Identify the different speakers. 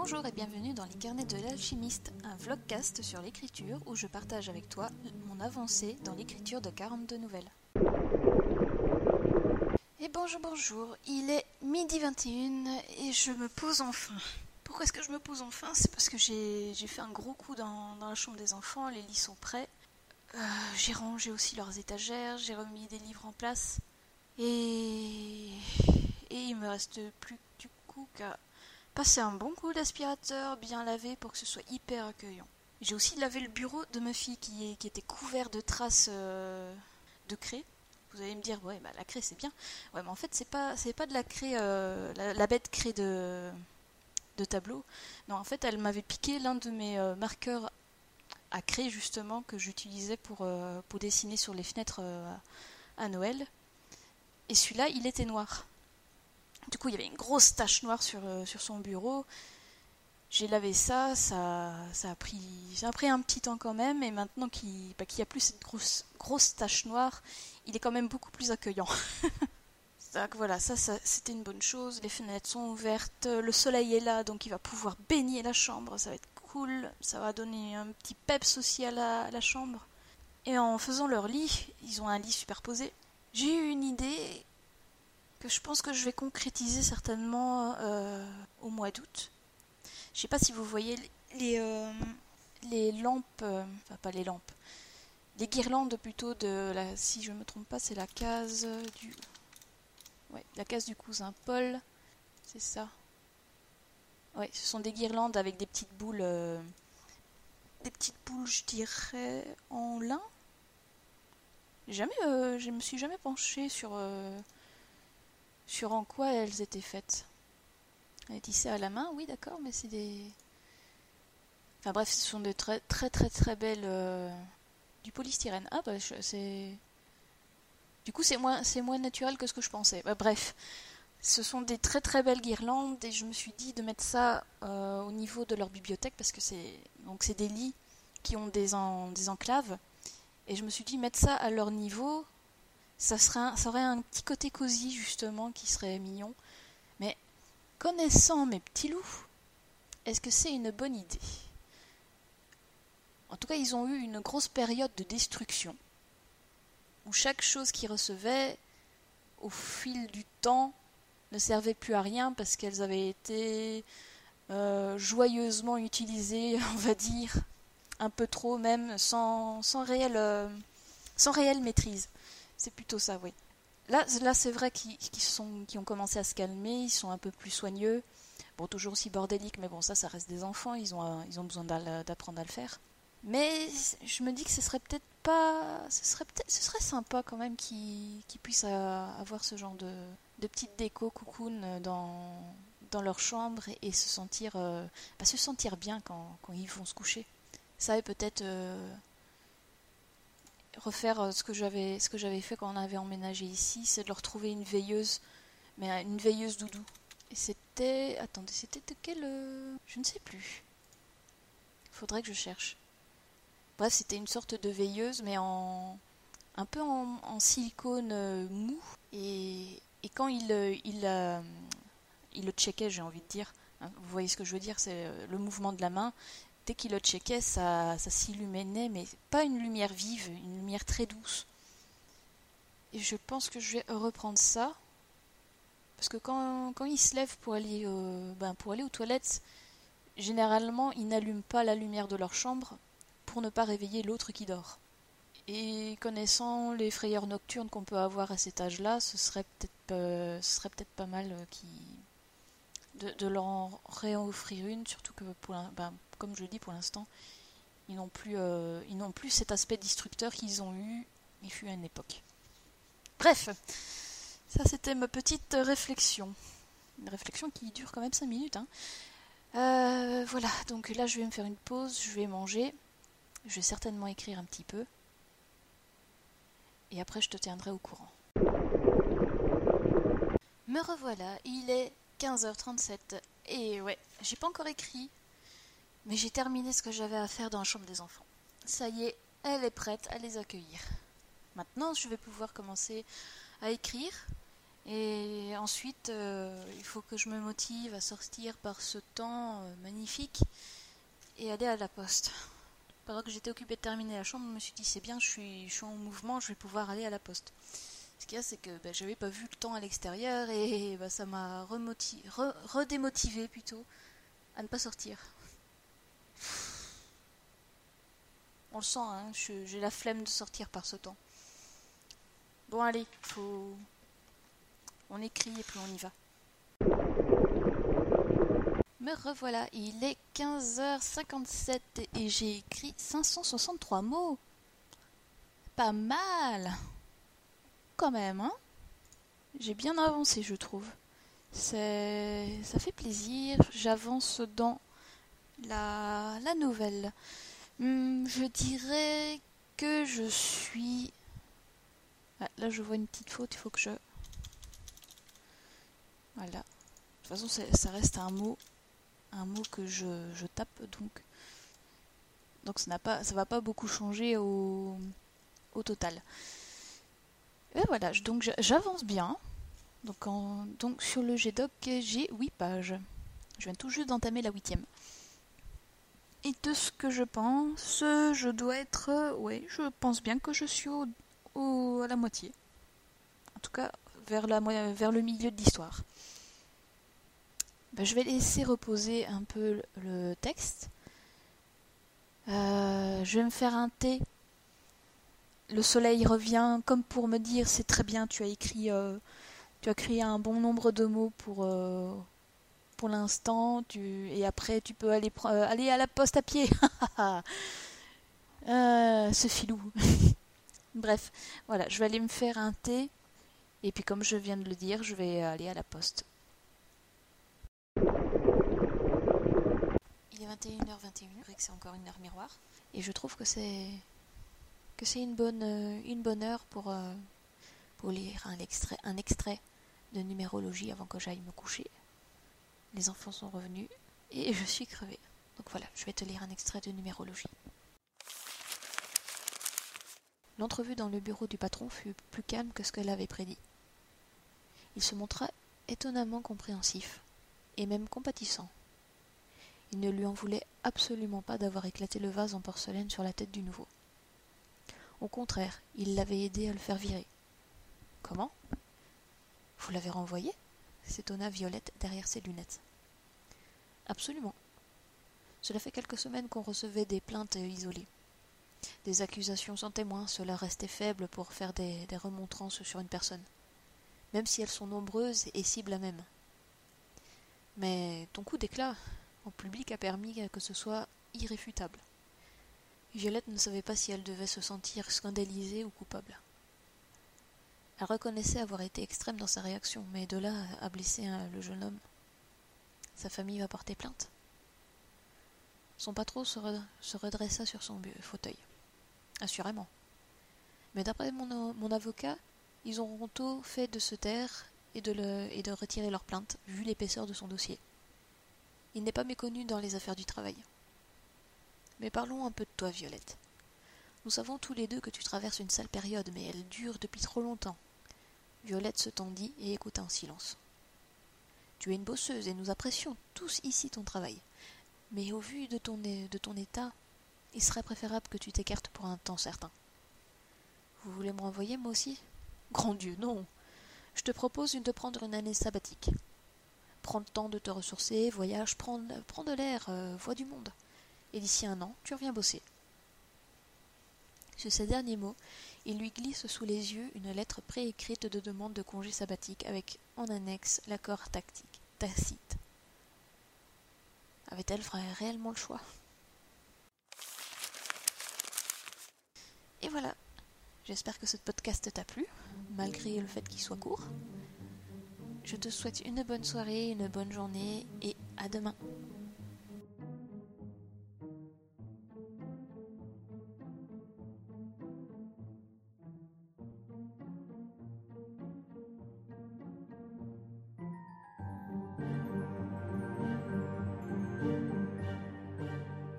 Speaker 1: Bonjour et bienvenue dans les carnets de l'alchimiste, un vlogcast sur l'écriture où je partage avec toi mon avancée dans l'écriture de 42 nouvelles. Et bonjour, bonjour, il est midi 21 et je me pose enfin. Pourquoi est-ce que je me pose enfin? C'est parce que j'ai fait un gros coup dans, la chambre des enfants, les lits sont prêts. Euh, j'ai rangé aussi leurs étagères, j'ai remis des livres en place. Et, et il me reste plus du coup qu'à passer un bon coup d'aspirateur bien lavé pour que ce soit hyper accueillant. J'ai aussi lavé le bureau de ma fille qui, était couvert de traces euh, de craie. Vous allez me dire, ouais, bah, la craie c'est bien. Ouais, en fait, c'est pas, pas de la craie, euh, la, bête craie de, de tableau. Non, en fait, elle m'avait piqué l'un de mes euh, marqueurs à craie, justement, que j'utilisais pour, pour dessiner sur les fenêtres à Noël. Et celui-là, il était noir. Du coup, il y avait une grosse tache noire sur, euh, sur son bureau. J'ai lavé ça, ça, ça, a pris, ça pris un petit temps quand même, et maintenant qu'il n'y bah, a plus cette grosse, grosse tache noire, il est quand même beaucoup plus accueillant. donc voilà, ça, c'était une bonne chose. Les fenêtres sont ouvertes, le soleil est là, donc il va pouvoir baigner la chambre, ça va être cool, ça va donner un petit peps aussi à la chambre. Et en faisant leur lit, ils ont un lit superposé. J'ai eu une idée que je pense que je vais concrétiser certainement euh, au mois d'août. Je sais pas si vous voyez les, euh, les lampes, euh, enfin pas les lampes, les guirlandes plutôt de si je me trompe pas, c'est la case du, ouais, la case du cousin Paul, c'est ça. Ouais, ce sont des guirlandes avec des petites boules, des petites boules, je dirais, en lin. Jamais, je me suis jamais penchée sur sur en quoi elles étaient faites. Elle tissées à la main, oui d'accord, mais c'est des... Enfin bref, ce sont de très très très très belles... Euh, du polystyrène. Ah bah c'est... Du coup c'est moins, c'est moins naturel que ce que je pensais. Bah, bref, ce sont des très très belles guirlandes et je me suis dit de mettre ça euh, au niveau de leur bibliothèque parce que c'est donc c'est des lits qui ont des, des enclaves et je me suis dit mettre ça à leur niveau ça, serait ça aurait un petit côté cosy justement qui serait mignon. Mais connaissant mes petits loups, est-ce que c'est une bonne idée? En tout cas, ils ont eu une grosse période de destruction où chaque chose qu'ils recevaient, au fil du temps, ne servait plus à rien parce qu'elles avaient été euh, joyeusement utilisées, on va dire, un peu trop même, sans, sans, euh, sans réelle maîtrise. C'est plutôt ça, oui. Là, là c'est vrai qu'ils sont, ont commencé à se calmer, ils sont un peu plus soigneux. Bon, toujours aussi bordéliques, mais bon, ça, ça reste des enfants, ils ont, ils ont besoin d'apprendre à le faire. Mais je me dis que ce serait peut-être pas. Ce serait, peut-être, ce serait sympa quand même qu'ils, puissent avoir ce genre de, de petite déco cocoon dans, dans leur chambre et, se, sentir, euh, bah, se sentir bien quand, quand, ils vont se coucher. Ça et peut-être euh, refaire euh, ce que j'avais ce que j'avais fait quand on avait emménagé ici, c'est de leur trouver une veilleuse, mais une veilleuse doudou. Et c'était attendez, c'était de quelle euh, je ne sais plus. Faudrait que je cherche. Bref, c'était une sorte de veilleuse, mais en un peu en, silicone euh, mou. Et, et quand il il, il le checkait, j'ai envie de dire. Hein, vous voyez ce que je veux dire, c'est le mouvement de la main dès qu'il le checkait, ça, s'illuminait, mais pas une lumière vive, une lumière très douce. Et je pense que je vais reprendre ça. Parce que quand, quand ils se lèvent pour aller, ben pour aller aux toilettes, généralement, ils n'allument pas la lumière de leur chambre pour ne pas réveiller l'autre qui dort. Et connaissant les frayeurs nocturnes qu'on peut avoir à cet âge-là, ce serait peut-être ce serait peut-être pas mal euh, de, leur en réoffrir une, surtout que pour, ben, comme je le dis pour l'instant, ils n'ont plus, euh, ils n'ont plus cet aspect destructeur qu'ils ont eu, il fut à une époque. Bref, ça c'était ma petite réflexion. Une réflexion qui dure quand même 5 minutes. Hein. Euh, voilà, donc là je vais me faire une pause, je vais manger, je vais certainement écrire un petit peu. Et après je te tiendrai au courant. Me revoilà, il est 15h37. Et ouais, j'ai pas encore écrit, mais j'ai terminé ce que j'avais à faire dans la chambre des enfants. Ça y est, elle est prête à les accueillir. Maintenant, je vais pouvoir commencer à écrire Et ensuite, euh, il faut que je me motive à sortir par ce temps euh, magnifique et aller à la poste. Pendant que j'étais occupée de terminer la chambre, je me suis dit c'est bien, je suis, je en mouvement, je vais pouvoir aller à la poste. Ce qu'il y a, c'est que ben, j'avais pas vu le temps à l'extérieur et ben, ça m'a redémotivé plutôt à ne pas sortir. On le sent, hein, j'ai la flemme de sortir par ce temps. Bon allez, faut, on écrit et puis on y va. Me revoilà, il est 15h57 et j'ai écrit 563 mots. Pas mal Quand même, hein J'ai bien avancé, je trouve. Ça fait plaisir, j'avance dans la, la nouvelle. Hmm, je dirais que je suis... Là, je vois une petite faute, il faut que je voilà. De toute façon, ça reste un mot, un mot que je, tape, donc, donc ça n'a pas, ça va pas beaucoup changer au, au total. Et voilà, donc j'avance bien. Donc, donc sur le GDoc, j'ai 8 pages. Je viens tout juste d'entamer la huitième. Et de ce que je pense, je dois être... Oui, je pense bien que je suis au, à la moitié. En tout cas, vers, le milieu de l'histoire. Ben, je vais laisser reposer un peu le texte. Euh, je vais me faire un thé. Le soleil revient comme pour me dire c'est très bien, tu as écrit, euh, tu as écrit un bon nombre de mots pour, euh, pour l'instant. Tu, et après tu peux aller, aller à la poste à pied. ce filou. Bref, voilà, je vais aller me faire un thé. Et puis comme je viens de le dire, je vais aller à la poste. Il est 21h21, c'est encore une heure miroir. Et je trouve que c'est que c'est une bonne euh, une bonne heure pour euh, pour lire un extrait un extrait de numérologie avant que j'aille me coucher. Les enfants sont revenus et je suis crevée. Donc voilà, je vais te lire un extrait de numérologie. L'entrevue dans le bureau du patron fut plus calme que ce qu'elle avait prédit. Il se montra étonnamment compréhensif, et même compatissant. Il ne lui en voulait absolument pas d'avoir éclaté le vase en porcelaine sur la tête du nouveau. Au contraire, il l'avait aidé à le faire virer. Comment? Vous l'avez renvoyé? S'étonna Violette derrière ses lunettes. Absolument. Cela fait quelques semaines qu'on recevait des plaintes isolées. Des accusations sans témoins, cela restait faible pour faire des, remontrances sur une personne, même si elles sont nombreuses et ciblent la même. Mais ton coup d'éclat au public a permis que ce soit irréfutable. Violette ne savait pas si elle devait se sentir scandalisée ou coupable. Elle reconnaissait avoir été extrême dans sa réaction, mais de là à blesser le jeune homme. Sa famille va porter plainte. Son patron se, redressa sur son fauteuil. Assurément. Mais d'après mon, avocat, ils auront tôt fait de se taire et de, et de retirer leur plainte, vu l'épaisseur de son dossier. Il n'est pas méconnu dans les affaires du travail. Mais parlons un peu de toi, Violette. Nous savons tous les deux que tu traverses une sale période, mais elle dure depuis trop longtemps. Violette se tendit et écouta en silence. Tu es une bosseuse et nous apprécions tous ici ton travail. Mais au vu de ton, état, il serait préférable que tu t'écartes pour un temps certain. Vous voulez me renvoyer, moi aussi? Grand Dieu, non je te propose de prendre une année sabbatique. Prends le temps de te ressourcer, voyage, prends, de l'air, euh, vois du monde. Et d'ici un an, tu reviens bosser. Sur ces derniers mots, il lui glisse sous les yeux une lettre préécrite de demande de congé sabbatique avec en annexe l'accord tactique, tacite. Avait-elle réellement le choix? Et voilà, J'espère que ce podcast t'a plu, malgré le fait qu'il soit court. Je te souhaite une bonne soirée, une bonne journée et à demain.